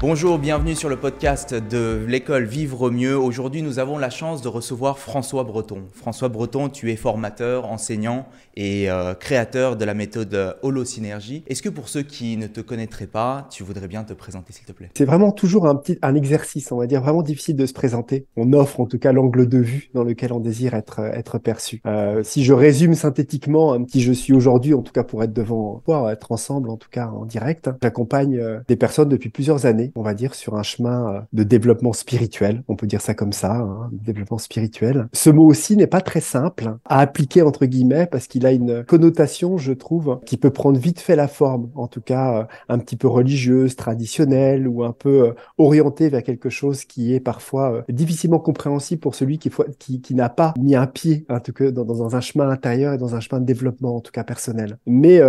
Bonjour, bienvenue sur le podcast de l'école Vivre mieux. Aujourd'hui, nous avons la chance de recevoir François Breton. François Breton, tu es formateur, enseignant et euh, créateur de la méthode Holosynergie. Est-ce que pour ceux qui ne te connaîtraient pas, tu voudrais bien te présenter s'il te plaît? C'est vraiment toujours un petit exercice, on va dire vraiment difficile de se présenter. On offre en tout cas l'angle de vue dans lequel on désire être perçu. Euh, si je résume synthétiquement un petit je suis aujourd'hui, en tout cas pour être devant, pour être ensemble, en tout cas en direct, j'accompagne euh, des personnes depuis plusieurs années on va dire, sur un chemin euh, de développement spirituel. On peut dire ça comme ça, hein, développement spirituel. Ce mot aussi n'est pas très simple à appliquer entre guillemets parce qu'il a une connotation, je trouve, qui peut prendre vite fait la forme, en tout cas euh, un petit peu religieuse, traditionnelle ou un peu euh, orientée vers quelque chose qui est parfois difficilement compréhensible pour celui qui, n'a pas mis un pied, en tout cas dans, dans, un chemin intérieur et dans un chemin de développement, en tout cas personnel. Mais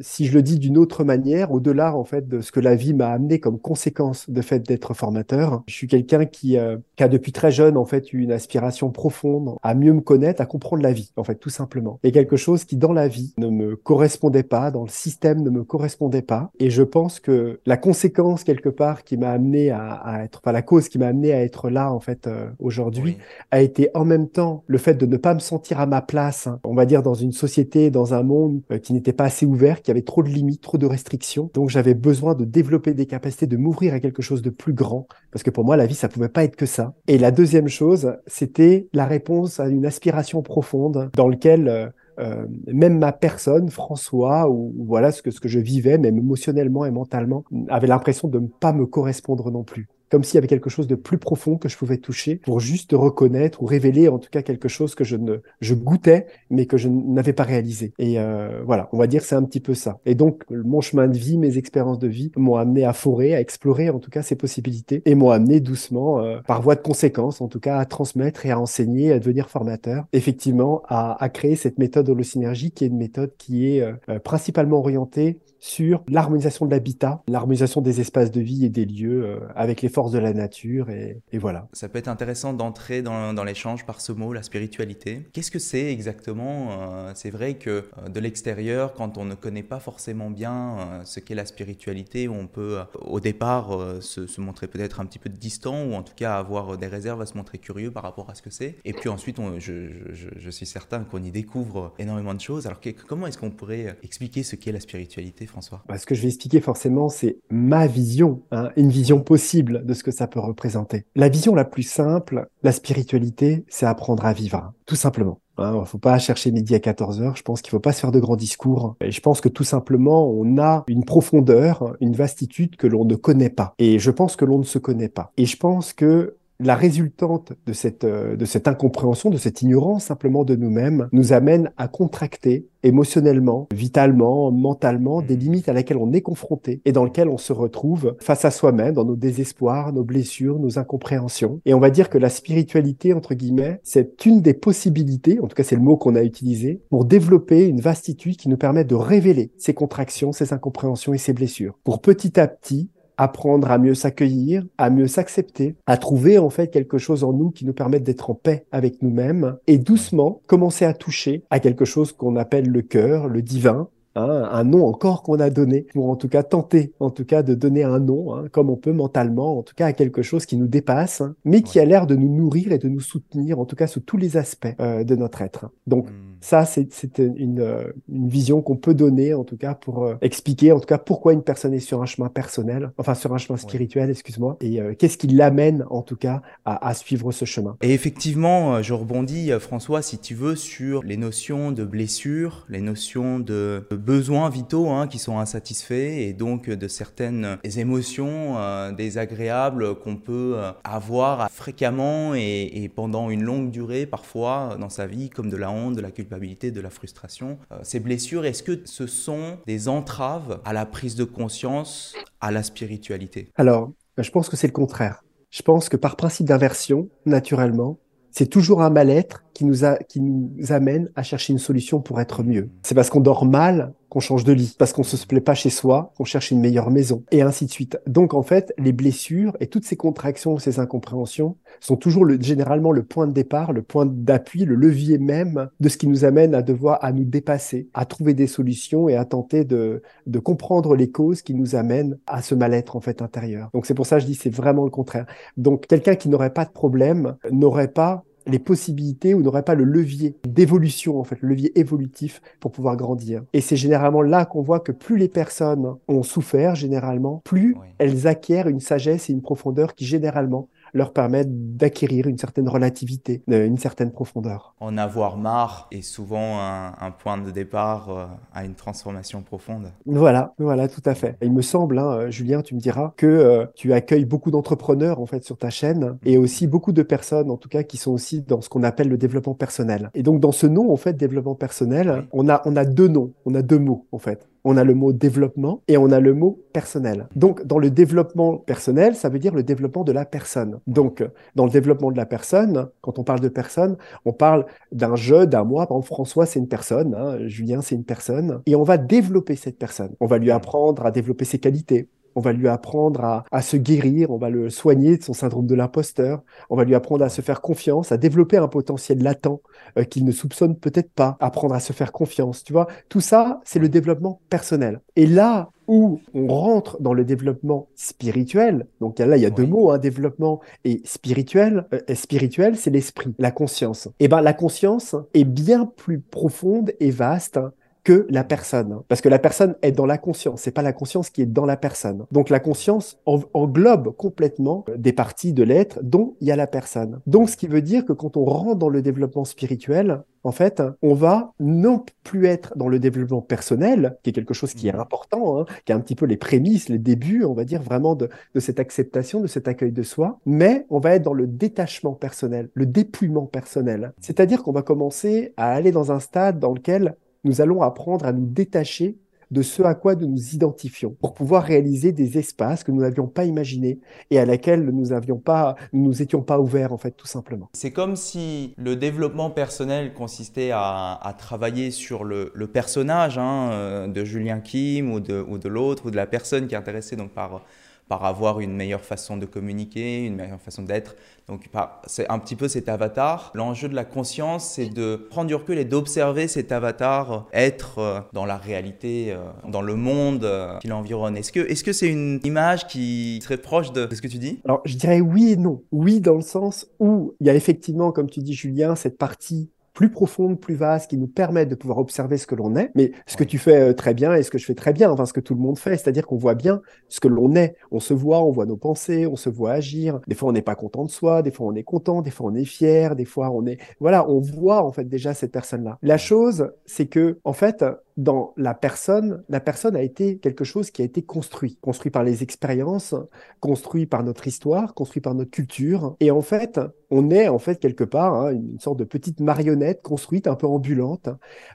si je le dis d'une autre manière, au-delà en fait de ce que la vie m'a amené comme conséquence de fait d'être formateur. Je suis quelqu'un qui, euh, qui, a depuis très jeune en fait eu une aspiration profonde à mieux me connaître, à comprendre la vie en fait tout simplement. Et quelque chose qui dans la vie ne me correspondait pas, dans le système ne me correspondait pas. Et je pense que la conséquence quelque part qui m'a amené à, à, être, enfin la cause qui m'a amené à être là en fait euh, aujourd'hui, a été en même temps le fait de ne pas me sentir à ma place, hein, on va dire dans une société, dans un monde euh, qui n'était pas assez ouvert, qui avait trop de limites, trop de restrictions. Donc j'avais besoin de développer des capacités de m'ouvrir à quelque chose de plus grand, parce que pour moi, la vie, ça pouvait pas être que ça. Et la deuxième chose, c'était la réponse à une aspiration profonde dans lequel euh, euh, même ma personne, François, ou, voilà ce que, ce que je vivais, même émotionnellement et mentalement, avait l'impression de ne pas me correspondre non plus comme s'il y avait quelque chose de plus profond que je pouvais toucher pour juste reconnaître ou révéler en tout cas quelque chose que je ne je goûtais mais que je n'avais pas réalisé. Et euh, voilà, on va dire c'est un petit peu ça. Et donc mon chemin de vie, mes expériences de vie m'ont amené à forer, à explorer en tout cas ces possibilités et m'ont amené doucement, euh, par voie de conséquence en tout cas, à transmettre et à enseigner, à devenir formateur. Effectivement, à, à créer cette méthode holosynergie qui est une méthode qui est euh, principalement orientée sur l'harmonisation de l'habitat, l'harmonisation des espaces de vie et des lieux euh, avec les forces de la nature et, voilà. Ça peut être intéressant d'entrer dans, l'échange par ce mot, la spiritualité. Qu'est-ce que c'est exactement euh, C'est vrai que euh, de l'extérieur, quand on ne connaît pas forcément bien ce qu'est la spiritualité, on peut au départ se, montrer peut-être un petit peu distant ou en tout cas avoir des réserves à se montrer curieux par rapport à ce que c'est. Et puis ensuite, je, suis certain qu'on y découvre énormément de choses. Alors comment est-ce qu'on pourrait expliquer ce qu'est la spiritualité François bah, Ce que je vais expliquer forcément, c'est ma vision, hein, une vision possible de ce que ça peut représenter. La vision la plus simple, la spiritualité, c'est apprendre à vivre, hein, tout simplement. Il hein, ne faut pas chercher midi à 14 heures. Je pense qu'il faut pas se faire de grands discours. Je pense que tout simplement, on a une profondeur, une vastitude que l'on ne connaît pas. Et je pense que l'on ne se connaît pas. Et je pense que la résultante de cette, euh, de cette incompréhension, de cette ignorance simplement de nous-mêmes, nous amène à contracter émotionnellement, vitalement, mentalement, des mm. limites à laquelle on est confronté et dans lesquelles on se retrouve face à soi-même, dans nos désespoirs, nos blessures, nos incompréhensions. Et on va dire que la spiritualité, entre guillemets, c'est une des possibilités, en tout cas c'est le mot qu'on a utilisé, pour développer une vastitude qui nous permet de révéler ces contractions, ces incompréhensions et ces blessures, pour petit à petit apprendre à mieux s'accueillir, à mieux s'accepter, à trouver en fait quelque chose en nous qui nous permette d'être en paix avec nous-mêmes et doucement commencer à toucher à quelque chose qu'on appelle le cœur, le divin, Hein, un nom encore qu'on a donné, pour en tout cas tenter, en tout cas de donner un nom, hein, comme on peut mentalement, en tout cas à quelque chose qui nous dépasse, hein, mais qui a l'air de nous nourrir et de nous soutenir, en tout cas sous tous les aspects euh, de notre être. Donc hmm. Ça, c'est une, euh, une vision qu'on peut donner, en tout cas pour euh, expliquer, en tout cas pourquoi une personne est sur un chemin personnel, enfin sur un chemin spirituel, excuse-moi, et qu'est-ce qui l'amène en tout cas à, à, suivre ce chemin. Et effectivement, je rebondis, François, si tu veux, sur les notions de blessure, les notions de besoins vitaux hein, qui sont insatisfaits et donc de certaines émotions euh, désagréables qu'on peut euh, avoir fréquemment et, pendant une longue durée parfois dans sa vie, comme de la honte, de la de la frustration. Euh, ces blessures, est-ce que ce sont des entraves à la prise de conscience, à la spiritualité? Alors, je pense que c'est le contraire. je pense que par principe d'inversion, naturellement, c'est toujours un mal-être qui nous, qui nous amène à chercher une solution pour être mieux. C'est parce qu'on dort mal qu'on change de lit, parce qu'on se plaît pas chez soi, qu'on cherche une meilleure maison, et ainsi de suite. Donc en fait, les blessures et toutes ces contractions, ces incompréhensions sont toujours le, généralement le point de départ, le point d'appui, le levier même de ce qui nous amène à devoir à nous dépasser, à trouver des solutions et à tenter de, de comprendre les causes qui nous amènent à ce mal-être en fait intérieur. Donc c'est pour ça que je dis c'est vraiment le contraire. Donc quelqu'un qui n'aurait pas de problème n'aurait pas les possibilités ou n'aurait pas le levier d'évolution, en fait, le levier évolutif pour pouvoir grandir. Et c'est généralement là qu'on voit que plus les personnes ont souffert, généralement, plus elles acquièrent une sagesse et une profondeur qui, généralement, leur permettent d'acquérir une certaine relativité, euh, une certaine profondeur. En avoir marre est souvent un, point de départ euh, à une transformation profonde. Voilà, voilà, tout à fait. Il me semble, hein, Julien, tu me diras que euh, tu accueilles beaucoup d'entrepreneurs en fait sur ta chaîne et aussi beaucoup de personnes, en tout cas, qui sont aussi dans ce qu'on appelle le développement personnel. Et donc dans ce nom, en fait, développement personnel, on a on a deux noms, on a deux mots en fait on a le mot développement et on a le mot personnel. Donc, dans le développement personnel, ça veut dire le développement de la personne. Donc, dans le développement de la personne, quand on parle de personne, on parle d'un jeu, d'un moi. Par exemple, François, c'est une personne, hein, Julien, c'est une personne, et on va développer cette personne. On va lui apprendre à développer ses qualités on va lui apprendre à, se guérir, on va le soigner de son syndrome de l'imposteur, on va lui apprendre à se faire confiance, à développer un potentiel latent euh, qu'il ne soupçonne peut-être pas, apprendre à se faire confiance, tu vois. Tout ça, c'est le développement personnel. Et là où on rentre dans le développement spirituel, donc là il y a deux mots, hein, développement et spirituel. Euh, spirituel, c'est l'esprit, la conscience. Et eh ben la conscience est bien plus profonde et vaste que la personne. Parce que la personne est dans la conscience, c'est pas la conscience qui est dans la personne. Donc la conscience englobe complètement des parties de l'être dont il y a la personne. Donc ce qui veut dire que quand on rentre dans le développement spirituel, en fait, on va non plus être dans le développement personnel, qui est quelque chose qui est mmh. important, hein, qui est un petit peu les prémices, les débuts, on va dire, vraiment de, de cette acceptation, de cet accueil de soi, mais on va être dans le détachement personnel, le dépouillement personnel. C'est-à-dire qu'on va commencer à aller dans un stade dans lequel nous allons apprendre à nous détacher de ce à quoi nous nous identifions pour pouvoir réaliser des espaces que nous n'avions pas imaginés et à laquelle nous n'avions pas, nous étions pas ouverts en fait tout simplement. C'est comme si le développement personnel consistait à, travailler sur le, personnage hein, euh, de Julien Kim ou de, ou de l'autre ou de la personne qui est intéressée donc par par avoir une meilleure façon de communiquer, une meilleure façon d'être. Donc c'est un petit peu cet avatar. L'enjeu de la conscience, c'est de prendre du recul et d'observer cet avatar être euh, dans la réalité, euh, dans le monde euh, qui l'environne. Est-ce que est-ce c'est une image qui serait proche de ce que tu dis? Alors je dirais oui et non. Oui dans le sens où il y a effectivement, comme tu dis Julien, cette partie plus profonde, plus vaste, qui nous permet de pouvoir observer ce que l'on est. Mais ce que tu fais euh, très bien et ce que je fais très bien, enfin ce que tout le monde fait, c'est-à-dire qu'on voit bien ce que l'on est. On se voit, on voit nos pensées, on se voit agir. Des fois, on n'est pas content de soi, des fois, on est content, des fois, on est fier, des fois, on est... Voilà, on voit en fait déjà cette personne-là. La chose, c'est que, en fait, dans la personne, la personne a été quelque chose qui a été construit, construit par les expériences, construit par notre histoire, construit par notre culture. Et en fait, on est en fait quelque part hein, une sorte de petite marionnette construite, un peu ambulante,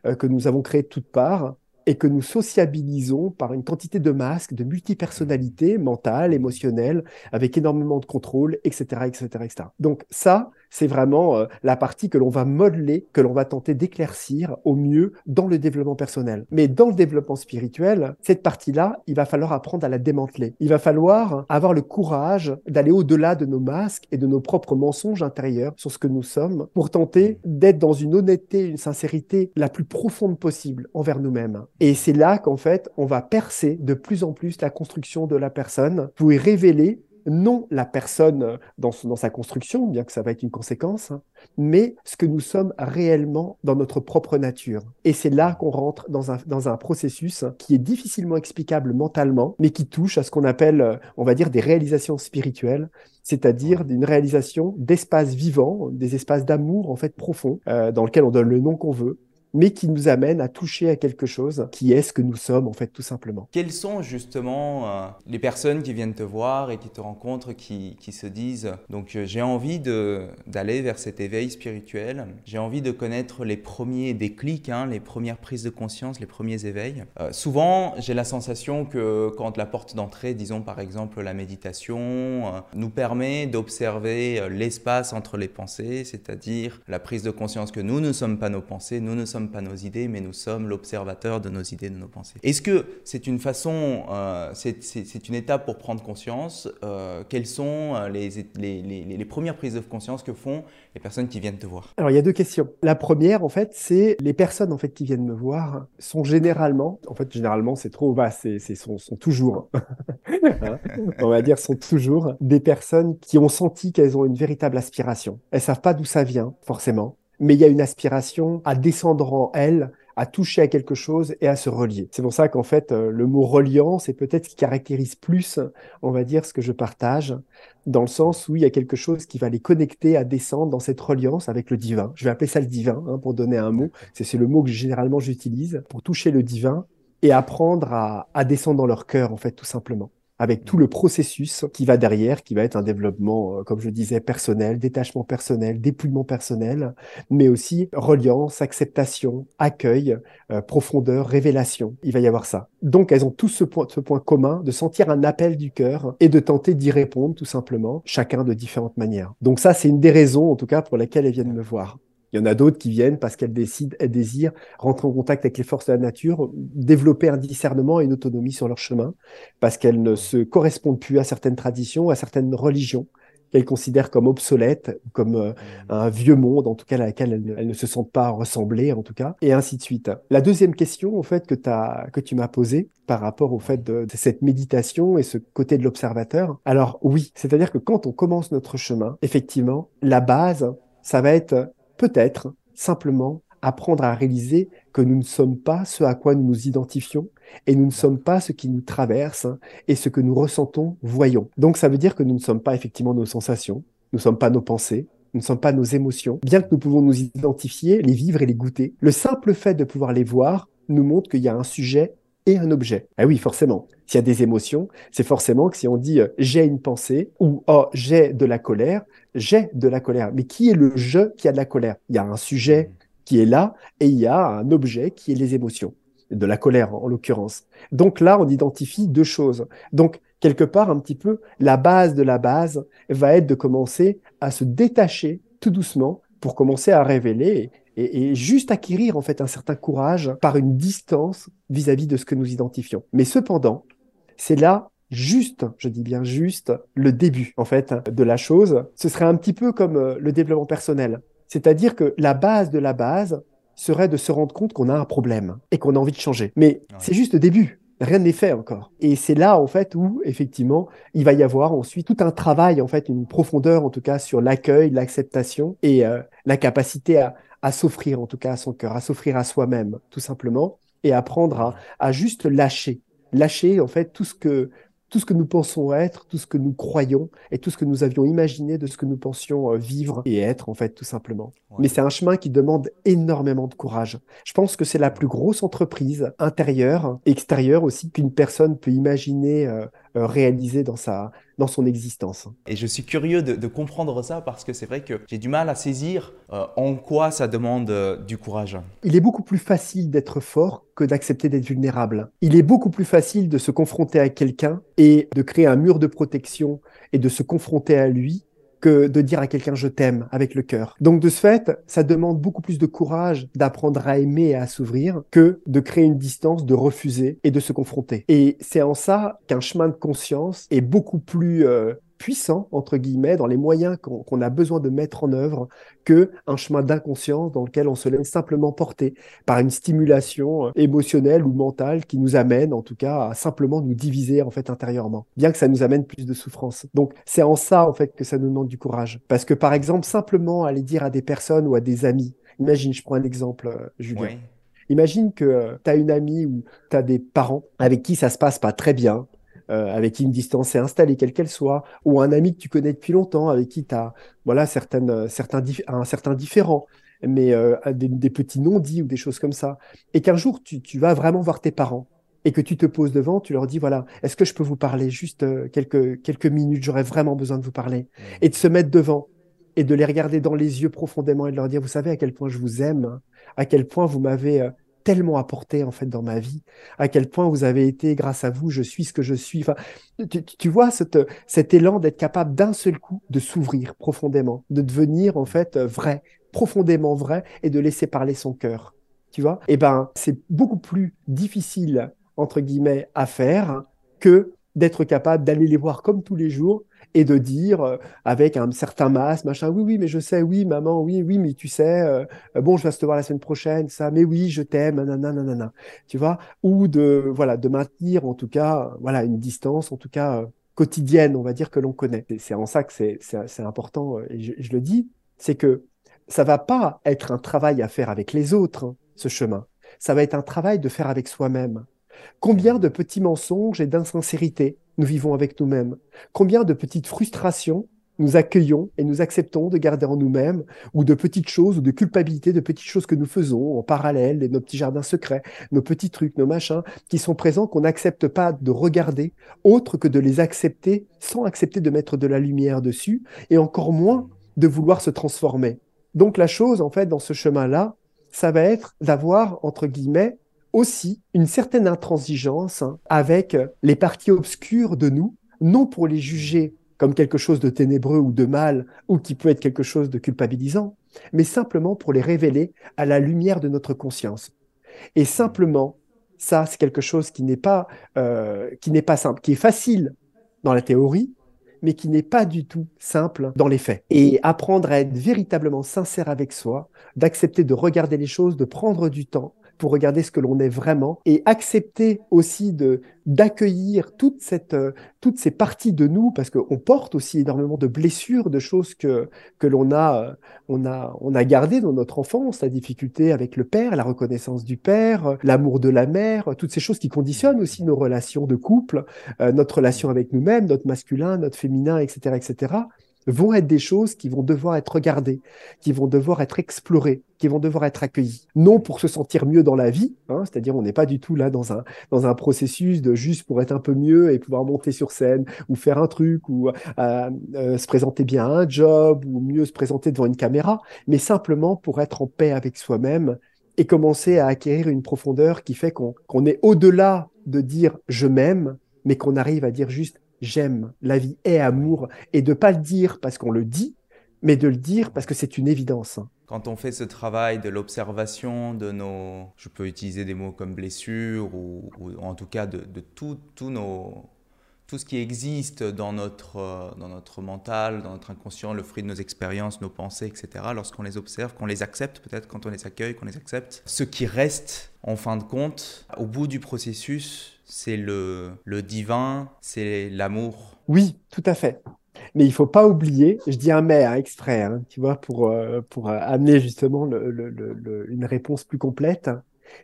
euh, que nous avons créée de toutes parts et que nous sociabilisons par une quantité de masques, de multipersonnalités mentales, émotionnelles, avec énormément de contrôle, etc., etc., etc. Donc ça, c'est vraiment euh, la partie que l'on va modeler, que l'on va tenter d'éclaircir au mieux dans le développement personnel. Mais dans le développement spirituel, cette partie-là, il va falloir apprendre à la démanteler. Il va falloir avoir le courage d'aller au-delà de nos masques et de nos propres mensonges intérieurs sur ce que nous sommes pour tenter d'être dans une honnêteté, une sincérité la plus profonde possible envers nous-mêmes. Et c'est là qu'en fait, on va percer de plus en plus la construction de la personne pour y révéler non la personne euh, dans, sa construction, bien que ça va être une conséquence, hein, mais ce que nous sommes réellement dans notre propre nature. Et c'est là qu'on rentre dans un, dans un processus qui est difficilement explicable mentalement, mais qui touche à ce qu'on appelle, euh, on va dire, des réalisations spirituelles, c'est-à-dire d'une réalisation d'espaces vivants, des espaces d'amour en fait profonds, euh, dans lesquels on donne le nom qu'on veut, mais qui nous amène à toucher à quelque chose qui est ce que nous sommes, en fait, tout simplement. Quelles sont justement euh, les personnes qui viennent te voir et qui te rencontrent, qui, qui se disent, donc euh, j'ai envie d'aller vers cet éveil spirituel, j'ai envie de connaître les premiers déclics, hein, les premières prises de conscience, les premiers éveils. Euh, souvent, j'ai la sensation que quand la porte d'entrée, disons par exemple la méditation, nous permet d'observer l'espace entre les pensées, c'est-à-dire la prise de conscience que nous ne sommes pas nos pensées, nous ne sommes pas nos idées, mais nous sommes l'observateur de nos idées, de nos pensées. Est-ce que c'est une façon, euh, c'est une étape pour prendre conscience euh, Quelles sont euh, les, les, les, les, premières prises de conscience que font les personnes qui viennent te voir? Alors, il y a deux questions. La première, en fait, c'est les personnes en fait qui viennent me voir sont généralement, en fait, généralement, c'est trop vaste, c'est sont, sont, toujours, hein, on va dire, sont toujours des personnes qui ont senti qu'elles ont une véritable aspiration. Elles savent pas d'où ça vient, forcément mais il y a une aspiration à descendre en elle, à toucher à quelque chose et à se relier. C'est pour ça qu'en fait, euh, le mot reliant, c'est peut-être ce qui caractérise plus, on va dire, ce que je partage, dans le sens où il y a quelque chose qui va les connecter à descendre dans cette reliance avec le divin. Je vais appeler ça le divin, hein, pour donner un mot. C'est le mot que généralement j'utilise pour toucher le divin et apprendre à, à descendre dans leur cœur, en fait, tout simplement avec tout le processus qui va derrière, qui va être un développement, euh, comme je disais, personnel, détachement personnel, dépouillement personnel, mais aussi reliance, acceptation, accueil, euh, profondeur, révélation. Il va y avoir ça. Donc, elles ont tous ce point, ce point commun de sentir un appel du cœur et de tenter d'y répondre, tout simplement, chacun de différentes manières. Donc ça, c'est une des raisons, en tout cas, pour lesquelles elles viennent me voir. Il y en a d'autres qui viennent parce qu'elles décident, elles désirent rentrer en contact avec les forces de la nature, développer un discernement et une autonomie sur leur chemin, parce qu'elles ne se correspondent plus à certaines traditions, à certaines religions qu'elles considèrent comme obsolètes, comme euh, mmh. un vieux monde, en tout cas à laquelle elles, ne se sentent pas ressembler, en tout cas, et ainsi de suite. La deuxième question, en fait, que, as, que tu m'as posée par rapport au fait de, de cette méditation et ce côté de l'observateur, alors oui, c'est-à-dire que quand on commence notre chemin, effectivement, la base, ça va être peut-être simplement apprendre à réaliser que nous ne sommes pas ce à quoi nous nous identifions et nous ne sommes pas ce qui nous traverse et ce que nous ressentons, voyons. Donc ça veut dire que nous ne sommes pas effectivement nos sensations, nous ne sommes pas nos pensées, nous ne sommes pas nos émotions, bien que nous pouvons nous identifier, les vivre et les goûter. Le simple fait de pouvoir les voir nous montre qu'il y a un sujet et un objet. Ah oui, forcément. S'il y a des émotions, c'est forcément que si on dit euh, j'ai une pensée ou oh j'ai de la colère, j'ai de la colère. Mais qui est le je qui a de la colère? Il y a un sujet qui est là et il y a un objet qui est les émotions, de la colère en, l'occurrence. Donc là, on identifie deux choses. Donc quelque part, un petit peu, la base de la base va être de commencer à se détacher tout doucement pour commencer à révéler et, juste acquérir en fait un certain courage par une distance vis-à-vis de ce que nous identifions. Mais cependant, c'est là juste, je dis bien juste, le début en fait de la chose. Ce serait un petit peu comme euh, le développement personnel. C'est-à-dire que la base de la base serait de se rendre compte qu'on a un problème et qu'on a envie de changer. Mais c'est juste le début. Rien n'est fait encore. Et c'est là, en fait, où, effectivement, il va y avoir ensuite tout un travail, en fait, une profondeur, en tout cas, sur l'accueil, l'acceptation et euh, la capacité à, à s'offrir en tout cas à son cœur, à s'offrir à soi-même tout simplement et apprendre à, à juste lâcher, lâcher en fait tout ce que tout ce que nous pensons être, tout ce que nous croyons et tout ce que nous avions imaginé de ce que nous pensions euh, vivre et être, en fait, tout simplement. Mais c'est un chemin qui demande énormément de courage. Je pense que c'est la plus grosse entreprise intérieure, extérieure aussi, qu'une personne peut imaginer euh, euh, réaliser dans sa dans son existence. Et je suis curieux de, comprendre ça parce que c'est vrai que j'ai du mal à saisir en quoi ça demande du courage. Il est beaucoup plus facile d'être fort que d'accepter d'être vulnérable. Il est beaucoup plus facile de se confronter à quelqu'un et de créer un mur de protection et de se confronter à lui que de dire à quelqu'un je t'aime avec le cœur. Donc de ce fait, ça demande beaucoup plus de courage d'apprendre à aimer et à s'ouvrir que de créer une distance, de refuser et de se confronter. Et c'est en ça qu'un chemin de conscience est beaucoup plus euh, puissant, entre guillemets, dans les moyens qu'on a besoin de mettre en œuvre, que un chemin d'inconscience dans lequel on se laisse simplement porter par une stimulation euh, émotionnelle ou mentale qui nous amène, en tout cas, à simplement nous diviser, en fait, intérieurement, bien que ça nous amène plus de souffrance. Donc, c'est en ça, en fait, que ça nous demande du courage. Parce que, par exemple, simplement aller dire à des personnes ou à des amis, imagine, je prends un exemple, euh, Julien. Imagine que euh, tu as une amie ou tu as des parents avec qui ça se passe pas très bien, euh, avec qui une distance est installée, quelle qu'elle soit, ou un ami que tu connais depuis longtemps, avec qui tu as voilà, certaines, certains un certain différent. mais euh, des, petits non-dits ou des choses comme ça. Et qu'un jour, tu, tu, vas vraiment voir tes parents et que tu te poses devant, tu leur dis, voilà, est-ce que je peux vous parler juste euh, quelques, quelques minutes, j'aurais vraiment besoin de vous parler. Mmh. Et de se mettre devant et de les regarder dans les yeux profondément et de leur dire, vous savez à quel point je vous aime, à quel point vous m'avez euh, tellement apporté en fait dans ma vie, à quel point vous avez été, grâce à vous, je suis ce que je suis. Enfin, tu, vois cette, cet élan d'être capable d'un seul coup de s'ouvrir profondément, de devenir en fait vrai, profondément vrai, et de laisser parler son cœur. Tu vois? Eh ben, c'est beaucoup plus difficile entre guillemets à faire que d'être capable d'aller les voir comme tous les jours et de dire euh, avec un certain masque, machin, oui, oui, mais je sais, oui, maman, oui, oui, mais tu sais, euh, bon, je vais te voir la semaine prochaine, ça, mais oui, je t'aime, nanana, nanana, tu vois, ou de, voilà, de maintenir en tout cas, voilà, une distance, en tout cas, euh, quotidienne, on va dire, que l'on connaît. C'est en ça que c'est important, et je, le dis, c'est que ça va pas être un travail à faire avec les autres, hein, ce chemin. Ça va être un travail de faire avec soi-même. Combien de petits mensonges et d'insincérité nous vivons avec nous-mêmes Combien de petites frustrations nous accueillons et nous acceptons de garder en nous-mêmes, ou de petites choses, ou de culpabilité, de petites choses que nous faisons en parallèle, nos petits jardins secrets, nos petits trucs, nos machins, qui sont présents, qu'on n'accepte pas de regarder, autre que de les accepter sans accepter de mettre de la lumière dessus, et encore moins de vouloir se transformer. Donc la chose, en fait, dans ce chemin-là, ça va être d'avoir, entre guillemets, aussi une certaine intransigeance hein, avec les parties obscures de nous, non pour les juger comme quelque chose de ténébreux ou de mal, ou qui peut être quelque chose de culpabilisant, mais simplement pour les révéler à la lumière de notre conscience. Et simplement, ça, c'est quelque chose qui n'est pas, euh, qui n'est pas simple, qui est facile dans la théorie, mais qui n'est pas du tout simple dans les faits. Et apprendre à être véritablement sincère avec soi, d'accepter de regarder les choses, de prendre du temps, pour regarder ce que l'on est vraiment et accepter aussi de d'accueillir toute cette euh, toutes ces parties de nous parce qu'on porte aussi énormément de blessures, de choses que que l'on a euh, on a on a gardé dans notre enfance, la difficulté avec le père, la reconnaissance du père, l'amour de la mère, toutes ces choses qui conditionnent aussi nos relations de couple, euh, notre relation avec nous-mêmes, notre masculin, notre féminin, etc., etc vont être des choses qui vont devoir être regardées, qui vont devoir être explorées, qui vont devoir être accueillies. Non pour se sentir mieux dans la vie, hein, c'est-à-dire on n'est pas du tout là dans un, dans un processus de juste pour être un peu mieux et pouvoir monter sur scène ou faire un truc ou euh, euh, se présenter bien à un job ou mieux se présenter devant une caméra, mais simplement pour être en paix avec soi-même et commencer à acquérir une profondeur qui fait qu'on est au-delà de dire je m'aime, mais qu'on arrive à dire juste j'aime, la vie est amour, et de pas le dire parce qu'on le dit, mais de le dire parce que c'est une évidence. Quand on fait ce travail de l'observation de nos, je peux utiliser des mots comme blessures, ou, en tout cas de, tout, nos, tout ce qui existe dans notre, dans notre mental, dans notre inconscient, le fruit de nos expériences, nos pensées, etc., lorsqu'on les observe, qu'on les accepte, peut-être quand on les accueille, qu'on les accepte, ce qui reste, en fin de compte, au bout du processus, c'est le, le divin, c'est l'amour. Oui, tout à fait. Mais il faut pas oublier, je dis un mais hein, hein, tu vois, pour, euh, pour euh, amener justement une réponse plus complète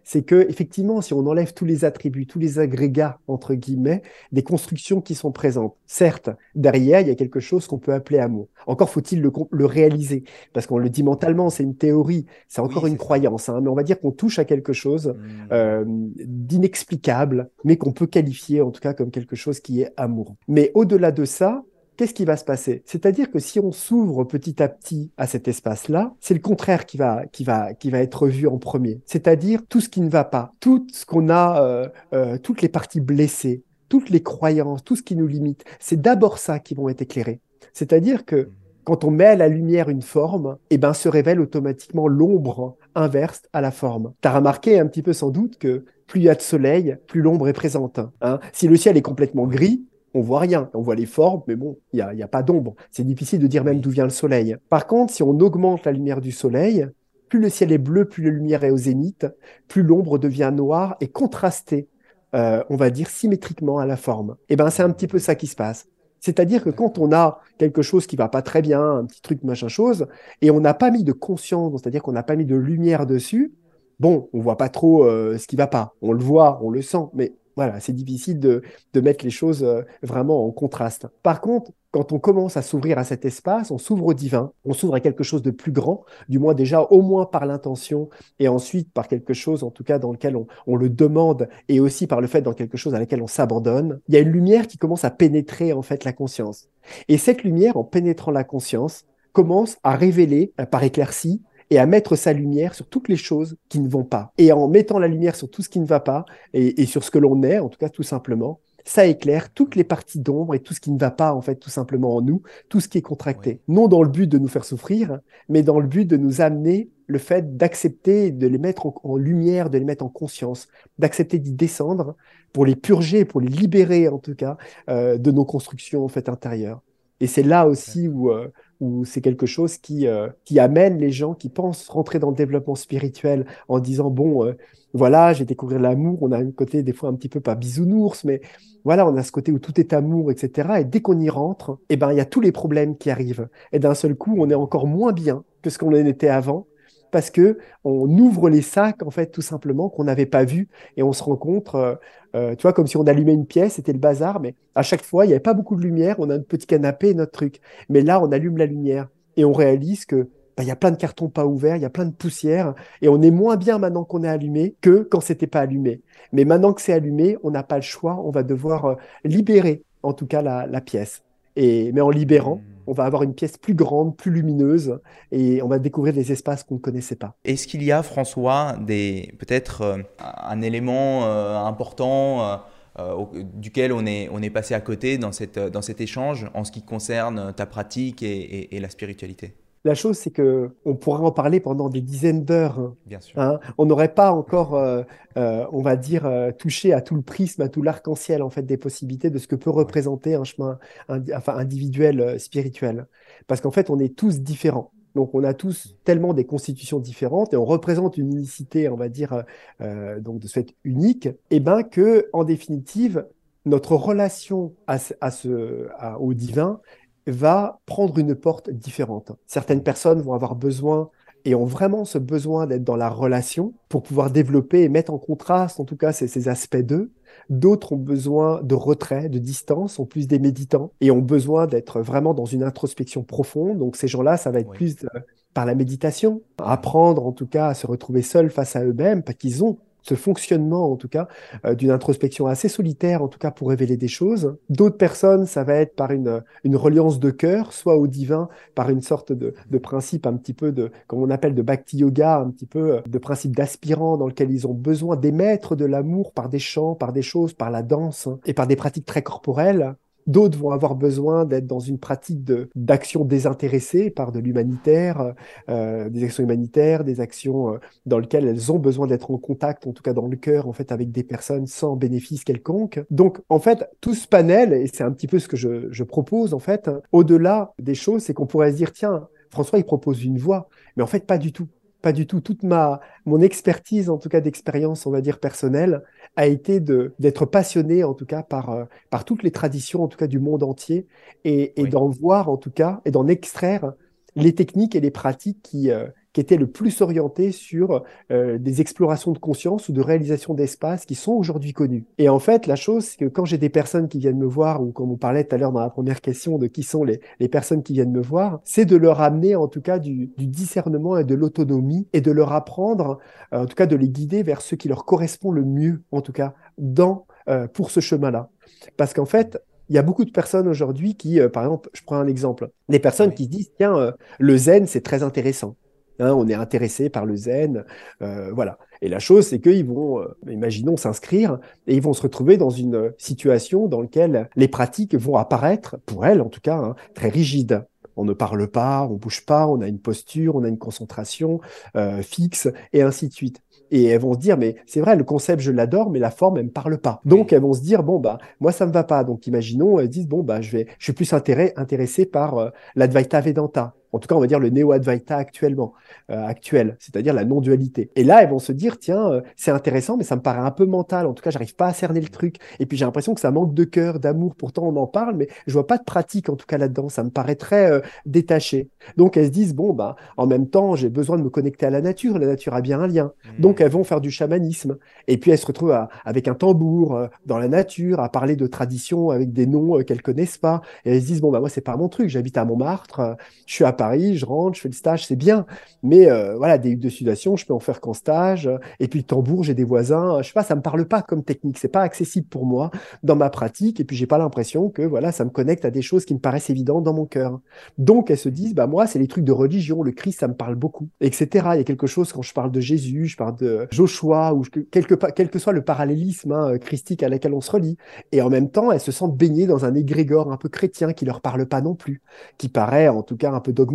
c'est que effectivement, si on enlève tous les attributs, tous les agrégats entre guillemets, des constructions qui sont présentes, certes, derrière il y a quelque chose qu'on peut appeler amour. Encore faut-il le, réaliser, parce qu'on le dit mentalement, c'est une théorie, c'est encore une croyance, hein, mais on va dire qu'on touche à quelque chose mmh. euh, d'inexplicable, mais qu'on peut qualifier en tout cas comme quelque chose qui est amour. Mais au-delà de ça, qu'est-ce qui va se passer? C'est-à-dire que si on s'ouvre petit à petit à cet espace-là, c'est le contraire qui va, qui, va, qui va être vu en premier. C'est-à-dire tout ce qui ne va pas, tout ce qu'on a, euh, euh, toutes les parties blessées, toutes les croyances, tout ce qui nous limite. C'est d'abord ça qui vont être éclairés. C'est-à-dire que quand on met à la lumière une forme, eh ben, se révèle automatiquement l'ombre inverse à la forme. Tu as remarqué un petit peu sans doute que plus il y a de soleil, plus l'ombre est présente. Hein. Si le ciel est complètement gris, on voit rien. On voit les formes, mais bon, il n'y a, a pas d'ombre. C'est difficile de dire même d'où vient le soleil. Par contre, si on augmente la lumière du soleil, plus le ciel est bleu, plus la lumière est au zénith, plus l'ombre devient noire et contrastée, euh, on va dire symétriquement à la forme. Et eh ben, c'est un petit peu ça qui se passe. C'est-à-dire que quand on a quelque chose qui va pas très bien, un petit truc, machin chose, et on n'a pas mis de conscience, c'est-à-dire qu'on n'a pas mis de lumière dessus, bon, on voit pas trop euh, ce qui va pas. On le voit, on le sent, mais Voilà, c'est difficile de, de, mettre les choses euh, vraiment en contraste. Par contre, quand on commence à s'ouvrir à cet espace, on s'ouvre au divin, on s'ouvre à quelque chose de plus grand, du moins déjà au moins par l'intention, et ensuite par quelque chose en tout cas dans lequel on, on, le demande, et aussi par le fait dans quelque chose à laquelle on s'abandonne. Il y a une lumière qui commence à pénétrer en fait la conscience. Et cette lumière, en pénétrant la conscience, commence à révéler euh, par éclaircie et à mettre sa lumière sur toutes les choses qui ne vont pas. Et en mettant la lumière sur tout ce qui ne va pas et, et sur ce que l'on est, en tout cas tout simplement, ça éclaire toutes les parties d'ombre et tout ce qui ne va pas en fait tout simplement en nous, tout ce qui est contracté. Non dans le but de nous faire souffrir, mais dans le but de nous amener le fait d'accepter de les mettre en, lumière, de les mettre en conscience, d'accepter d'y descendre pour les purger, pour les libérer en tout cas euh, de nos constructions en fait intérieures. Et c'est là aussi où, euh, où c'est quelque chose qui, euh, qui amène les gens qui pensent rentrer dans le développement spirituel en disant, bon, euh, voilà, j'ai découvert l'amour, on a un côté des fois un petit peu pas bisounours, mais voilà, on a ce côté où tout est amour, etc. Et dès qu'on y rentre, eh ben, il y a tous les problèmes qui arrivent. Et d'un seul coup, on est encore moins bien que ce qu'on en était avant parce que on ouvre les sacs en fait tout simplement qu'on n'avait pas vu et on se rencontre, euh, euh, tu vois, comme si on allumait une pièce, c'était le bazar, mais à chaque fois il n'y avait pas beaucoup de lumière, on a un petit canapé et notre truc, mais là on allume la lumière et on réalise que bah, il y a plein de cartons pas ouverts, il y a plein de poussière et on est moins bien maintenant qu'on est allumé que quand c'était pas allumé. Mais maintenant que c'est allumé, on n'a pas le choix, on va devoir euh, libérer en tout cas la, la pièce. Et mais en libérant, mmh on va avoir une pièce plus grande, plus lumineuse, et on va découvrir des espaces qu'on ne connaissait pas. Est-ce qu'il y a, François, peut-être euh, un élément euh, important euh, duquel on est, passé à côté dans cet échange en ce qui concerne ta pratique et la spiritualité? La chose, c'est que on pourrait en parler pendant des dizaines d'heures. Hein. Bien sûr. Hein. on n'aurait pas encore, euh, euh, on va dire, euh, touché à tout le prisme, à tout l'arc-en-ciel en fait des possibilités de ce que peut représenter un chemin enfin, individuel spirituel. Parce qu'en fait, on est tous différents. Donc, on a tous tellement des constitutions différentes et on représente une unicité, on va dire, donc de ce fait unique, et ben que, en définitive, notre relation à, ce, au divin va prendre une porte différente. Certaines personnes vont avoir besoin et ont vraiment ce besoin d'être dans la relation pour pouvoir développer et mettre en contraste, en tout cas, ces, aspects d'eux. D'autres ont besoin de retrait, de distance, sont plus des méditants et ont besoin d'être vraiment dans une introspection profonde. Donc ces gens-là, ça va être plus euh, par la méditation, apprendre en tout cas à se retrouver seuls face à eux-mêmes, parce qu'ils ont ce fonctionnement, en tout cas, euh, d'une introspection assez solitaire, en tout cas, pour révéler des choses. D'autres personnes, ça va être par une, une reliance de cœur, soit au divin, par une sorte de, de principe un petit peu de, comme on appelle de bhakti yoga, un petit peu euh, de principe d'aspirant dans lequel ils ont besoin d'émettre de l'amour par des chants, par des choses, par la danse hein, et par des pratiques très corporelles. D'autres vont avoir besoin d'être dans une pratique d'action désintéressée par de l'humanitaire, euh, des actions humanitaires, des actions euh, dans lesquelles elles ont besoin d'être en contact, en tout cas dans le cœur, en fait, avec des personnes sans bénéfice quelconque. Donc, en fait, tout ce panel, et c'est un petit peu ce que je, je propose, en fait, au-delà des choses, c'est qu'on pourrait se dire, tiens, François, il propose une voie, mais en fait, pas du tout pas du tout. Toute ma, mon expertise, en tout cas d'expérience, on va dire personnelle, a été d'être passionné, en tout cas, par, euh, par toutes les traditions, en tout cas du monde entier, et, et d'en voir, en tout cas, et d'en extraire les techniques et les pratiques qui, euh, qui étaient le plus orientés sur euh, des explorations de conscience ou de réalisation d'espace qui sont aujourd'hui connus. Et en fait, la chose, c'est que quand j'ai des personnes qui viennent me voir, ou comme on parlait tout à l'heure dans la première question de qui sont les, les personnes qui viennent me voir, c'est de leur amener en tout cas du, du discernement et de l'autonomie et de leur apprendre, euh, en tout cas de les guider vers ce qui leur correspond le mieux, en tout cas, dans, euh, pour ce chemin-là. Parce qu'en fait, il y a beaucoup de personnes aujourd'hui qui, par exemple, je prends un exemple, des personnes qui se disent, tiens, le zen, c'est très intéressant. Hein, on est intéressé par le zen, euh, voilà. Et la chose, c'est qu'ils vont, euh, imaginons, s'inscrire et ils vont se retrouver dans une situation dans laquelle les pratiques vont apparaître, pour elles en tout cas, hein, très rigides. On ne parle pas, on bouge pas, on a une posture, on a une concentration euh, fixe et ainsi de suite. Et elles vont se dire, mais c'est vrai, le concept, je l'adore, mais la forme, elle me parle pas. Donc, elles vont se dire, bon, bah, moi, ça me va pas. Donc, imaginons, elles disent, bon, bah, je vais, je suis plus intéressé par l'Advaita Vedanta en tout cas on va dire le néo-Advaita actuellement, euh, actuel, c'est-à-dire la non-dualité. Et là, elles vont se dire, tiens, euh, c'est intéressant, mais ça me paraît un peu mental, en tout cas j'arrive pas à cerner le truc. Et puis j'ai l'impression que ça manque de cœur, d'amour, pourtant on en parle, mais je vois pas de pratique en tout cas là-dedans, ça me paraît très euh, détaché. Donc elles se disent, bon, bah, en même temps, j'ai besoin de me connecter à la nature, la nature a bien un lien. Mmh. Donc elles vont faire du chamanisme. Et puis elles se retrouvent avec un tambour dans la nature, à parler de traditions avec des noms qu'elles connaissent pas. Et elles se disent, bon, bah moi c'est pas mon truc, j'habite à Montmartre, je suis à Paris, je rentre, je fais le stage, c'est bien. Mais euh, voilà, des huttes de sudation, je peux en faire qu'en stage. Et puis le tambour, j'ai des voisins. Je sais pas, ça me parle pas comme technique. C'est pas accessible pour moi dans ma pratique. Et puis j'ai pas l'impression que voilà, ça me connecte à des choses qui me paraissent évidentes dans mon cœur. Donc elles se disent, bah moi, c'est les trucs de religion. Le Christ, ça me parle beaucoup, etc. Il y a quelque chose quand je parle de Jésus, je parle de Joshua ou quelque, quel que soit le parallélisme hein, christique à laquelle on se relie. Et en même temps, elles se sentent baignées dans un égrégore un peu chrétien qui leur parle pas non plus, qui paraît en tout cas un peu dogmatique.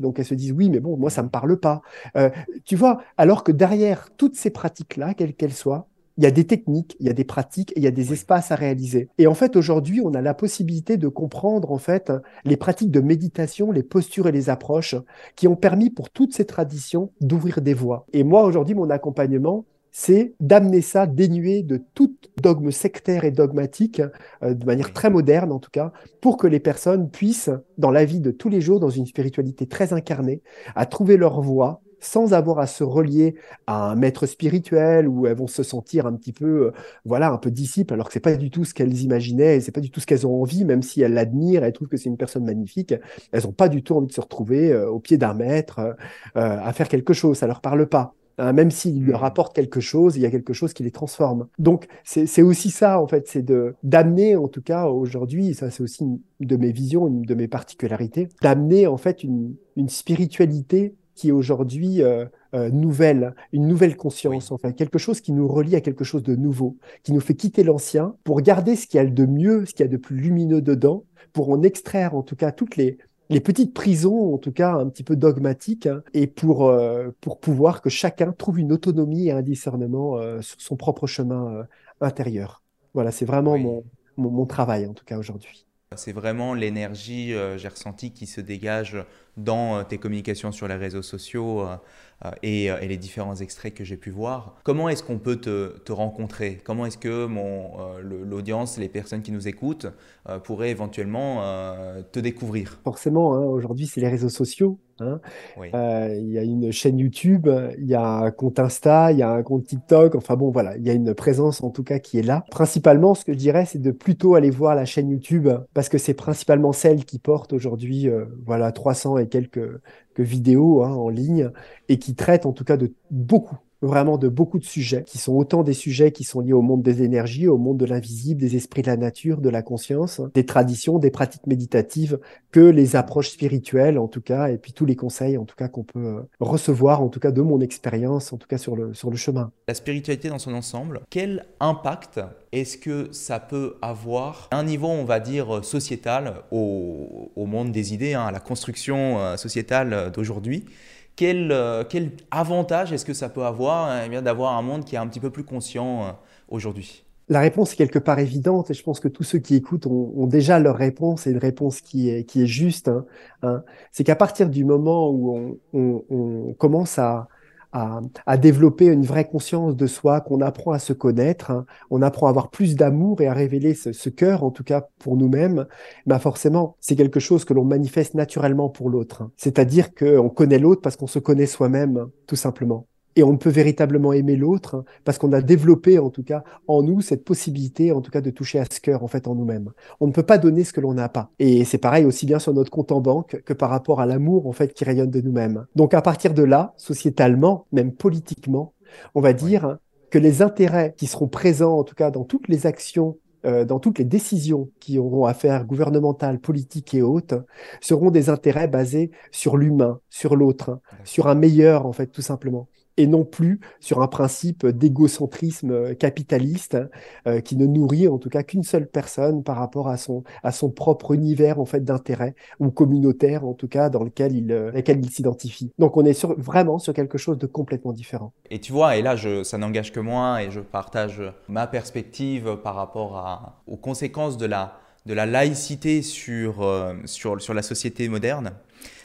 Donc elles se disent, oui, mais bon, moi, ça me parle pas. Euh, tu vois, alors que derrière toutes ces pratiques-là, quelles qu'elles soient, il y a des techniques, il y a des pratiques, et il y a des espaces à réaliser. Et en fait, aujourd'hui, on a la possibilité de comprendre en fait les pratiques de méditation, les postures et les approches qui ont permis pour toutes ces traditions d'ouvrir des voies. Et moi, aujourd'hui, mon accompagnement, c'est d'amener ça dénué de tout dogme sectaire et dogmatique, euh, de manière très moderne en tout cas, pour que les personnes puissent, dans la vie de tous les jours, dans une spiritualité très incarnée, à trouver leur voie sans avoir à se relier à un maître spirituel où elles vont se sentir un petit peu, euh, voilà, un peu disciples, alors que c'est pas du tout ce qu'elles imaginaient, et c'est pas du tout ce qu'elles ont envie, même si elles l'admirent, elles trouvent que c'est une personne magnifique, elles ont pas du tout envie de se retrouver euh, au pied d'un maître à faire quelque chose, ça leur parle pas. Hein, même s'il leur hmm. apporte quelque chose, il y a quelque chose qui les transforme. Donc c'est aussi ça en fait, c'est de d'amener en tout cas aujourd'hui, ça c'est aussi une de mes visions, une de mes particularités, d'amener en fait une, une spiritualité qui est aujourd'hui euh, euh, nouvelle, une nouvelle conscience, enfin quelque chose qui nous relie à quelque chose de nouveau, qui nous fait quitter l'ancien pour garder ce qu'il y a de mieux, ce qu'il y a de plus lumineux dedans, pour en extraire en tout cas toutes les les petites prisons, en tout cas un petit peu dogmatiques, hein, et pour, euh, pour pouvoir que chacun trouve une autonomie et un discernement euh, sur son propre chemin euh, intérieur. Voilà, c'est vraiment mon, mon, travail, en tout cas aujourd'hui. C'est vraiment l'énergie, j'ai ressenti, qui se dégage dans tes communications sur les réseaux sociaux et, et, les différents extraits que j'ai pu voir. Comment est-ce qu'on peut te, te, rencontrer? Comment est-ce que l'audience, les personnes qui nous écoutent pourraient éventuellement te découvrir? Forcément, hein, aujourd'hui, c'est les réseaux sociaux. Hein. Euh, il y a une chaîne YouTube, il y a un compte Insta, il y a un compte TikTok. Enfin bon, voilà, il y a une présence en tout cas qui est là. Principalement, ce que je dirais, c'est de plutôt aller voir la chaîne YouTube parce que c'est principalement celle qui porte aujourd'hui, euh, voilà, 300 et quelques, vidéos hein, en ligne et qui traite en tout cas de beaucoup vraiment de beaucoup de sujets, qui sont autant des sujets qui sont liés au monde des énergies, au monde de l'invisible, des esprits de la nature, de la conscience, des traditions, des pratiques méditatives, que les approches spirituelles, en tout cas, et puis tous les conseils, en tout cas, qu'on peut euh, recevoir, en tout cas, de mon expérience, en tout cas, sur le, sur le chemin. La spiritualité dans son ensemble, quel impact est-ce que ça peut avoir un niveau, on va dire, sociétal au, au monde des idées, hein, à la construction euh, sociétale d'aujourd'hui quel, euh, quel avantage est-ce que ça peut avoir eh d'avoir un monde qui est un petit peu plus conscient euh, aujourd'hui? La réponse est quelque part évidente et je pense que tous ceux qui écoutent ont, déjà leur réponse et une réponse qui est, qui est juste. Hein, hein. C'est qu'à partir du moment où on commence à, à, développer une vraie conscience de soi, qu'on apprend à se connaître, hein. on apprend à avoir plus d'amour et à révéler ce, cœur, en tout cas pour nous-mêmes, bah forcément, c'est quelque chose que l'on manifeste naturellement pour l'autre. Hein. C'est-à-dire qu'on connaît l'autre parce qu'on se connaît soi-même, tout simplement et on ne peut véritablement aimer l'autre hein, parce qu'on a développé en tout cas en nous cette possibilité en tout cas de toucher à ce cœur en fait en nous-mêmes. On ne peut pas donner ce que l'on n'a pas. Et c'est pareil aussi bien sur notre compte en banque que par rapport à l'amour en fait qui rayonne de nous-mêmes. Donc à partir de là, sociétalement, même politiquement, on va dire que les intérêts qui seront présents en tout cas dans toutes les actions euh, dans toutes les décisions qui auront à faire gouvernementales, politiques et autres, seront des intérêts basés sur l'humain, sur l'autre, sur un meilleur en fait tout simplement et non plus sur un principe d'égocentrisme capitaliste euh, qui ne nourrit en tout cas qu'une seule personne par rapport à son, à son propre univers en fait d'intérêt ou communautaire en tout cas dans lequel il, euh, lequel il s'identifie. Donc on est sur, vraiment sur quelque chose de complètement différent. Et tu vois, et là je, ça n'engage que moi et je partage ma perspective par rapport aux conséquences de la, de la laïcité sur, euh, sur, sur la société moderne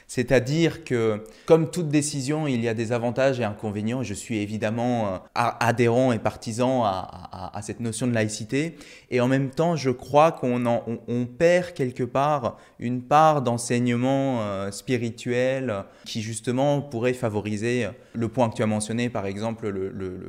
C'est-à-dire que, comme toute décision, il y a des avantages et inconvénients. Je suis évidemment euh, adhérent et partisan à, cette notion de laïcité. Et en même temps, je crois qu'on on, perd quelque part une part d'enseignement euh, spirituel qui, justement, pourrait favoriser le point que tu as mentionné, par exemple,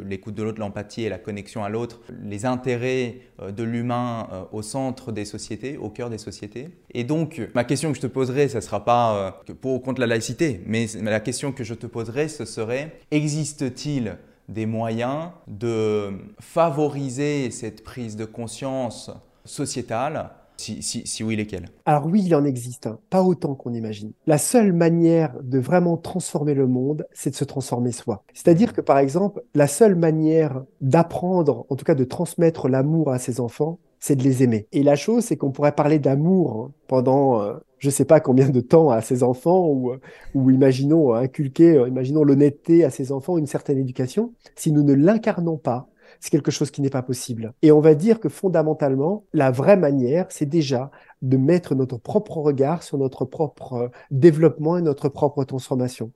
l'écoute de l'autre, l'empathie et la connexion à l'autre, les intérêts euh, de l'humain au centre des sociétés, au cœur des sociétés. Et donc, ma question que je te poserai, ça ne sera pas pour ou contre la laïcité, mais la question que je te poserai, ce serait, existe-t-il des moyens de favoriser cette prise de conscience sociétale si, si, oui, lesquels? Alors oui, il en existe, hein. pas autant qu'on imagine. La seule manière de vraiment transformer le monde, c'est de se transformer soi. C'est-à-dire que, par exemple, la seule manière d'apprendre, en tout cas de transmettre l'amour à ses enfants, c'est de les aimer. Et la chose, c'est qu'on pourrait parler d'amour hein, pendant euh, je ne sais pas combien de temps à ses enfants ou, ou imaginons inculquer, imaginons l'honnêteté à ses enfants, une certaine éducation. Si nous ne l'incarnons pas, c'est quelque chose qui n'est pas possible. Et on va dire que fondamentalement, la vraie manière, c'est déjà de mettre notre propre regard sur notre propre développement et notre propre transformation.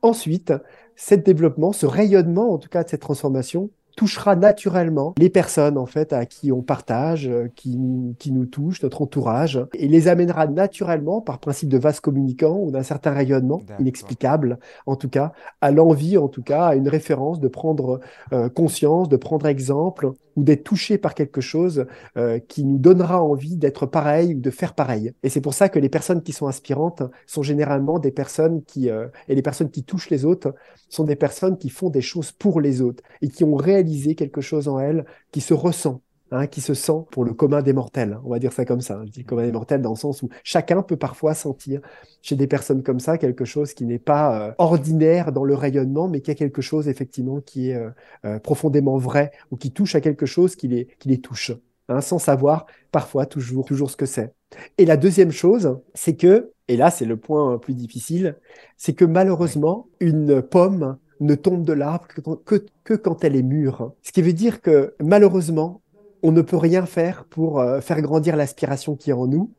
Ensuite, ce développement, ce rayonnement en tout cas de cette transformation, touchera naturellement les personnes en fait à qui on partage, euh, qui, qui nous touchent, notre entourage, et les amènera naturellement par principe de vase communicant ou d'un certain rayonnement inexplicable, en tout cas, à l'envie, en tout cas, à une référence de prendre euh, conscience, de prendre exemple ou d'être touché par quelque chose euh, qui nous donnera envie d'être pareil ou de faire pareil. Et c'est pour ça que les personnes qui sont inspirantes sont généralement des personnes qui, euh, et les personnes qui touchent les autres sont des personnes qui font des choses pour les autres et qui ont réalisé quelque chose en elles qui se ressent. Hein, qui se sent pour le commun des mortels. On va dire ça comme ça. Je dis commun des mortels dans le sens où chacun peut parfois sentir chez des personnes comme ça quelque chose qui n'est pas euh, ordinaire dans le rayonnement, mais qui a quelque chose effectivement qui est euh, euh, profondément vrai ou qui touche à quelque chose qui les, qui les touche, hein, sans savoir parfois toujours, toujours ce que c'est. Et la deuxième chose, c'est que, et là c'est le point plus difficile, c'est que malheureusement, une pomme ne tombe de l'arbre que, que, que, quand elle est mûre. Ce qui veut dire que malheureusement, on ne peut rien faire pour euh, faire grandir l'aspiration qui est en nous,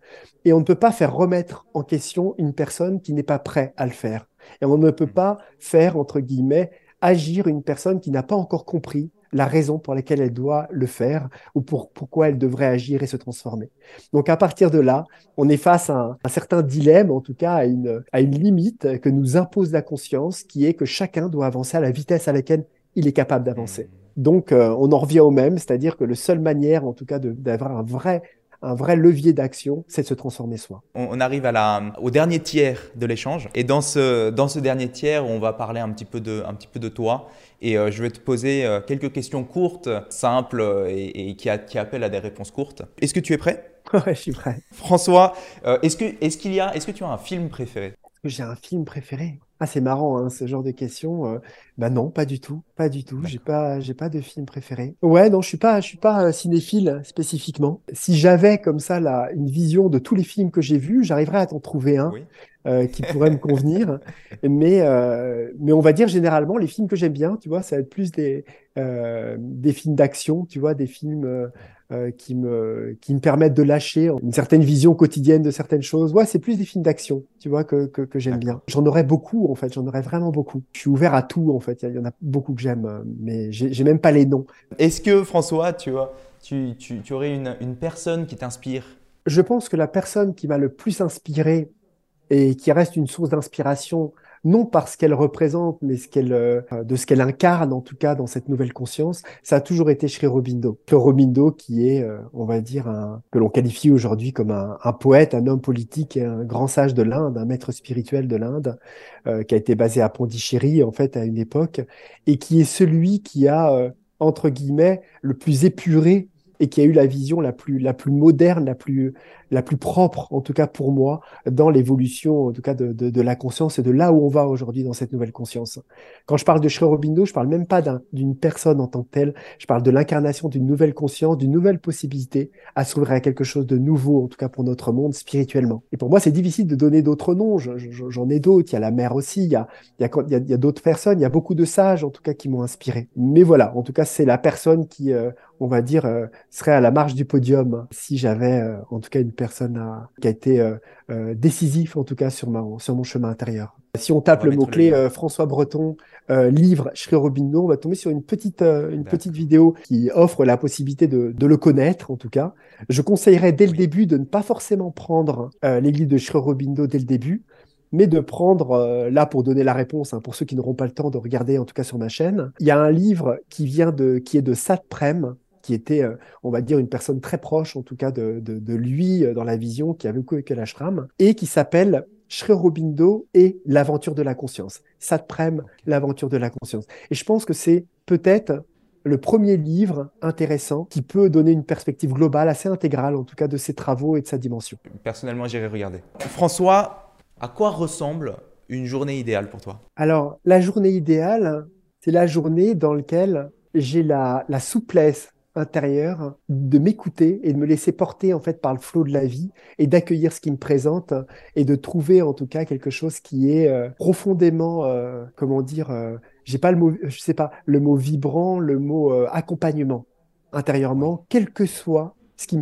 et on ne peut pas faire remettre en question une personne qui n'est pas prête à le faire. Et on ne peut pas faire, entre guillemets, agir une personne qui n'a pas encore compris la raison pour laquelle elle doit le faire ou pour, pourquoi elle devrait agir et se transformer. Donc à partir de là, on est face à un, un certain dilemme, en tout cas à une, à une limite que nous impose la conscience, qui est que chacun doit avancer à la vitesse à laquelle il est capable d'avancer. Donc, euh, on en revient au même, c'est-à-dire que la seule manière, en tout cas, d'avoir un vrai un vrai levier d'action, c'est de se transformer soi. On arrive à la, au dernier tiers de l'échange. Et dans ce, dans ce dernier tiers, on va parler un petit peu de, un petit peu de toi. Et euh, je vais te poser euh, quelques questions courtes, simples et, qui, qui, appellent à des réponses courtes. Est-ce que tu es prêt? Ouais, je suis prêt. François, est-ce que, est qu'il y a, est-ce que tu as un film préféré? Est-ce que j'ai un film préféré? Ah, c'est marrant, hein, ce genre de questions. Euh. Bah non, pas du tout, pas du tout. J'ai pas, j'ai pas de film préféré. Ouais, non, je suis pas, je suis pas euh, cinéphile spécifiquement. Si j'avais comme ça là une vision de tous les films que j'ai vus, j'arriverais à t'en trouver un euh, qui pourrait me convenir. Mais, mais on va dire généralement les films que j'aime bien, tu vois, ça va être plus des des films d'action, tu vois, des films euh, qui, me, qui me permettent de lâcher une certaine vision quotidienne de certaines choses. Ouais, c'est plus des films d'action, tu vois, que, que, que j'aime bien. J'en aurais beaucoup, en fait, j'en aurais vraiment beaucoup. Je suis ouvert à tout, en fait. Il y en a beaucoup que j'aime, mais j'ai même pas les noms. Est-ce que, François, tu, vois, tu, tu, tu aurais une, une personne qui t'inspire? Je pense que la personne qui m'a le plus inspiré et qui reste une source d'inspiration non parce qu'elle représente, mais ce qu'elle, euh, de ce qu'elle incarne, en tout cas, dans cette nouvelle conscience, ça a toujours été Sri Aurobindo. Sri Aurobindo qui est, euh, on va dire, un, que l'on qualifie aujourd'hui comme un, un, poète, un homme politique et un grand sage de l'Inde, un maître spirituel de l'Inde, euh, qui a été basé à Pondichéry, en fait, à une époque, et qui est celui qui a, entre guillemets, le plus épuré et qui a eu la vision la plus, la plus moderne, la plus, la plus propre, en tout cas pour moi, dans l'évolution, en tout cas de, de, de, la conscience et de là où on va aujourd'hui dans cette nouvelle conscience. Quand je parle de Sri Aurobindo, je parle même pas d'une personne en tant que telle, je parle de l'incarnation d'une nouvelle conscience, d'une nouvelle possibilité à s'ouvrir à quelque chose de nouveau, en tout cas pour notre monde spirituellement. Et pour moi, c'est difficile de donner d'autres noms, j'en ai d'autres, il y a la mère aussi, il y a, il y a, il y a d'autres personnes, il y a beaucoup de sages, en tout cas, qui m'ont inspiré. Mais voilà, en tout cas, c'est la personne qui, euh, on va dire, euh, serait à la marge du podium si j'avais, euh, en tout cas, une personne personne qui a été décisif, en tout cas, sur, ma, sur mon chemin intérieur. Si on tape le mot-clé François Breton, livre Aurobindo, on va tomber sur une petite, une petite vidéo qui offre la possibilité de, de, le connaître, en tout cas. Je conseillerais dès le début de ne pas forcément prendre les livres de Aurobindo dès le début, mais de prendre, euh, là pour donner la réponse, hein, pour ceux qui n'auront pas le temps de regarder, en tout cas sur ma chaîne, il y a un livre qui vient de, qui est de Satprem, qui était, euh, on va dire, une personne très proche, en tout cas, de, de, lui euh, dans la vision, qui a vécu avec l'ashram, et qui s'appelle Sri Aurobindo et l'aventure de la conscience. Satprem, l'aventure de la conscience. Et je pense que c'est peut-être le premier livre intéressant qui peut donner une perspective globale, assez intégrale en tout cas, de ses travaux et de sa dimension. Personnellement, j'irai regarder. François, à quoi ressemble une journée idéale pour toi? Alors, la journée idéale, c'est la journée dans laquelle j'ai la, souplesse intérieure de m'écouter et de me laisser porter en fait par le flot de la vie et d'accueillir ce qui me présente et de trouver en tout cas quelque chose qui est euh, profondément euh, comment dire euh, j'ai pas le mot je sais pas le mot vibrant le mot accompagnement intérieurement quel que soit ce qui,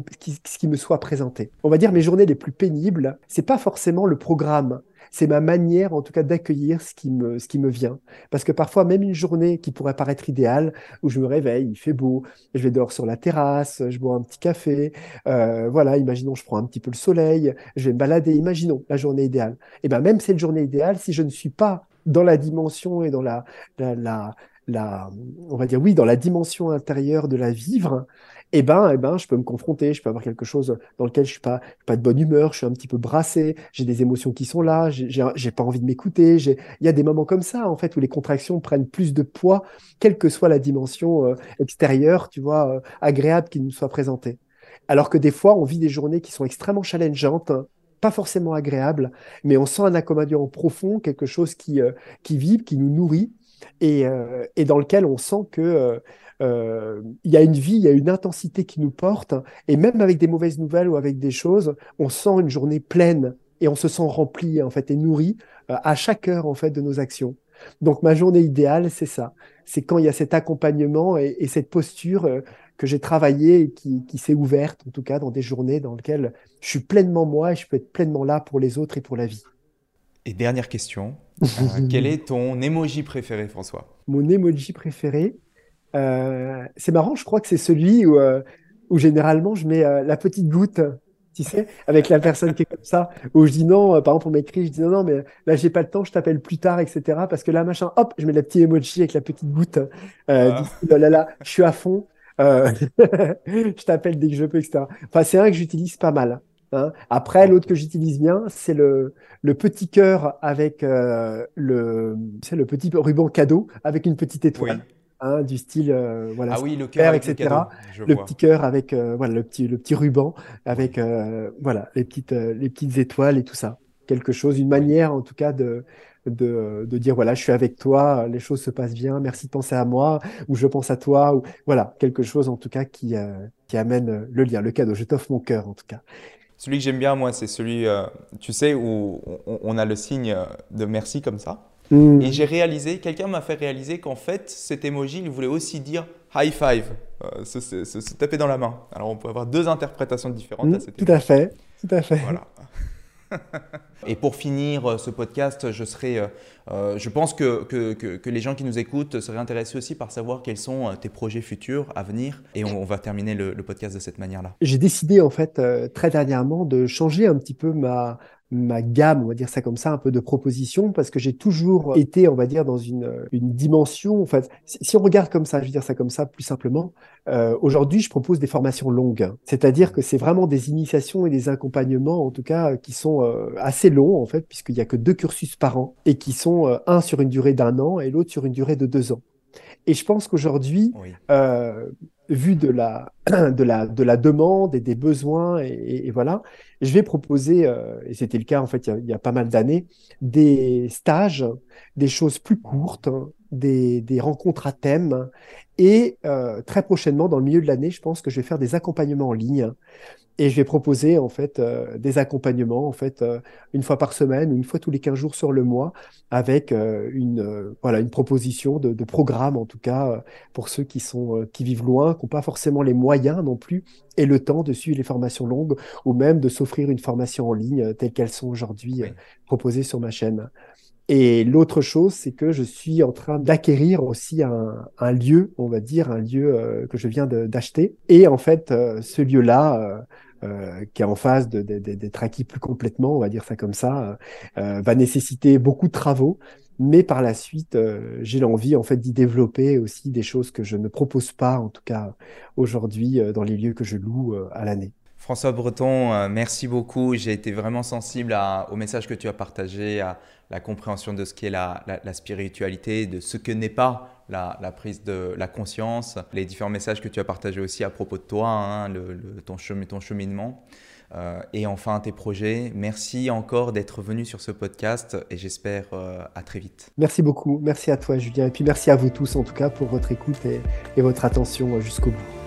ce qui me soit présenté. On va dire mes journées les plus pénibles, c'est pas forcément le programme, c'est ma manière en tout cas d'accueillir ce qui me ce qui me vient. Parce que parfois même une journée qui pourrait paraître idéale où je me réveille il fait beau je vais dehors sur la terrasse je bois un petit café euh, voilà imaginons je prends un petit peu le soleil je vais me balader imaginons la journée idéale. Et ben même cette journée idéale si je ne suis pas dans la dimension et dans la, la, la on va dire oui dans la dimension intérieure de la vivre eh ben, eh ben, je peux me confronter, je peux avoir quelque chose dans lequel je suis pas, pas de bonne humeur, je suis un petit peu brassé, j'ai des émotions qui sont là, j'ai pas envie de m'écouter. Il y a des moments comme ça, en fait, où les contractions prennent plus de poids, quelle que soit la dimension euh, extérieure, tu vois, euh, agréable qui nous soit présentée. Alors que des fois, on vit des journées qui sont extrêmement challengeantes, pas forcément agréables, mais on sent un accommodement profond, quelque chose qui, euh, qui vibre, qui nous nourrit, et, et dans lequel on sent que euh, il y a une vie, il y a une intensité qui nous porte, et même avec des mauvaises nouvelles ou avec des choses, on sent une journée pleine et on se sent rempli en fait et nourri euh, à chaque heure en fait de nos actions. Donc ma journée idéale, c'est ça, c'est quand il y a cet accompagnement et, cette posture euh, que j'ai travaillée et qui, qui s'est ouverte, en tout cas dans des journées dans lesquelles je suis pleinement moi et je peux être pleinement là pour les autres et pour la vie. Et dernière question, quel est ton emoji préféré, François? Mon emoji préféré, euh, c'est marrant, je crois que c'est celui où, euh, où généralement je mets euh, la petite goutte, tu sais, avec la personne qui est comme ça, où je dis non, par exemple, on m'écrit, je dis non, non, mais là, j'ai pas le temps, je t'appelle plus tard, etc. Parce que là, machin, hop, je mets la petite emoji avec la petite goutte. Ah. oh là là, je suis à fond. je t'appelle dès que je peux, etc. Enfin, c'est un que j'utilise pas mal. Hein. Après, l'autre que j'utilise bien, c'est le, le petit cœur avec le, le petit ruban cadeau avec une petite étoile. Hein, du style euh, voilà, ah oui, le cœur, etc. Le, petit cœur avec euh, voilà le petit le petit ruban avec euh, voilà les petites les petites étoiles et tout ça. Quelque chose, une manière en tout cas de de, de, dire voilà je suis avec toi, les choses se passent bien, merci de penser à moi ou je pense à toi ou voilà quelque chose en tout cas qui qui amène le lien, le cadeau. Je t'offre mon cœur en tout cas. Celui que j'aime bien moi, c'est celui tu sais où on a le signe de merci comme ça. Mm. Et j'ai réalisé, quelqu'un m'a fait réaliser qu'en fait, cet emoji, il voulait aussi dire high five, euh, se, taper dans la main. Alors on peut avoir deux interprétations différentes mm, à cet Tout à fait, tout à fait. Voilà. Et pour finir euh, ce podcast, je, serais, euh, je pense que, que, les gens qui nous écoutent seraient intéressés aussi par savoir quels sont tes projets futurs à venir. Et on, va terminer le, podcast de cette manière-là. J'ai décidé en fait très dernièrement de changer un petit peu ma, ma gamme, on va dire ça comme ça, un peu de propositions, parce que j'ai toujours été, on va dire, dans une, une dimension. En fait, si on regarde comme ça, je veux dire ça comme ça plus simplement, euh, aujourd'hui, je propose des formations longues. C'est-à-dire que c'est vraiment des initiations et des accompagnements, en tout cas, qui sont euh, assez longs, en fait, puisqu'il n'y a que deux cursus par an, et qui sont euh, un sur une durée d'un an et l'autre sur une durée de deux ans. Et je pense qu'aujourd'hui, euh, vu de la, de, la, de la demande et des besoins, et, voilà, je vais proposer, euh, et c'était le cas en fait il y a, pas mal d'années, des stages, des choses plus courtes, des, des rencontres à thème, et euh, très prochainement, dans le milieu de l'année, je pense que je vais faire des accompagnements en ligne et je vais proposer en fait euh, des accompagnements en fait euh, une fois par semaine, une fois tous les 15 jours sur le mois, avec euh, une voilà une proposition de, programme en tout cas pour ceux qui sont qui vivent loin, qui n'ont pas forcément les moyens non plus et le temps de suivre les formations longues ou même de s'offrir une formation en ligne telles qu'elles sont aujourd'hui proposées sur ma chaîne. Et l'autre chose, c'est que je suis en train d'acquérir aussi un, lieu, on va dire, un lieu que je viens d'acheter. Et en fait, ce lieu-là, euh, qui est en phase d'être acquis plus complètement, on va dire ça comme ça, euh, va nécessiter beaucoup de travaux. Mais par la suite, euh, j'ai l'envie en fait d'y développer aussi des choses que je ne propose pas, en tout cas aujourd'hui, dans les lieux que je loue à l'année. François Breton, merci beaucoup. J'ai été vraiment sensible au message que tu as partagé, à la compréhension de ce qu'est la, la, spiritualité, de ce que n'est pas la, prise de la conscience, les différents messages que tu as partagés aussi à propos de toi, hein, ton, ton, cheminement. Euh, et enfin tes projets. Merci encore d'être venu sur ce podcast et j'espère euh, à très vite. Merci beaucoup, merci à toi Julien et puis merci à vous tous en tout cas pour votre écoute et votre attention jusqu'au bout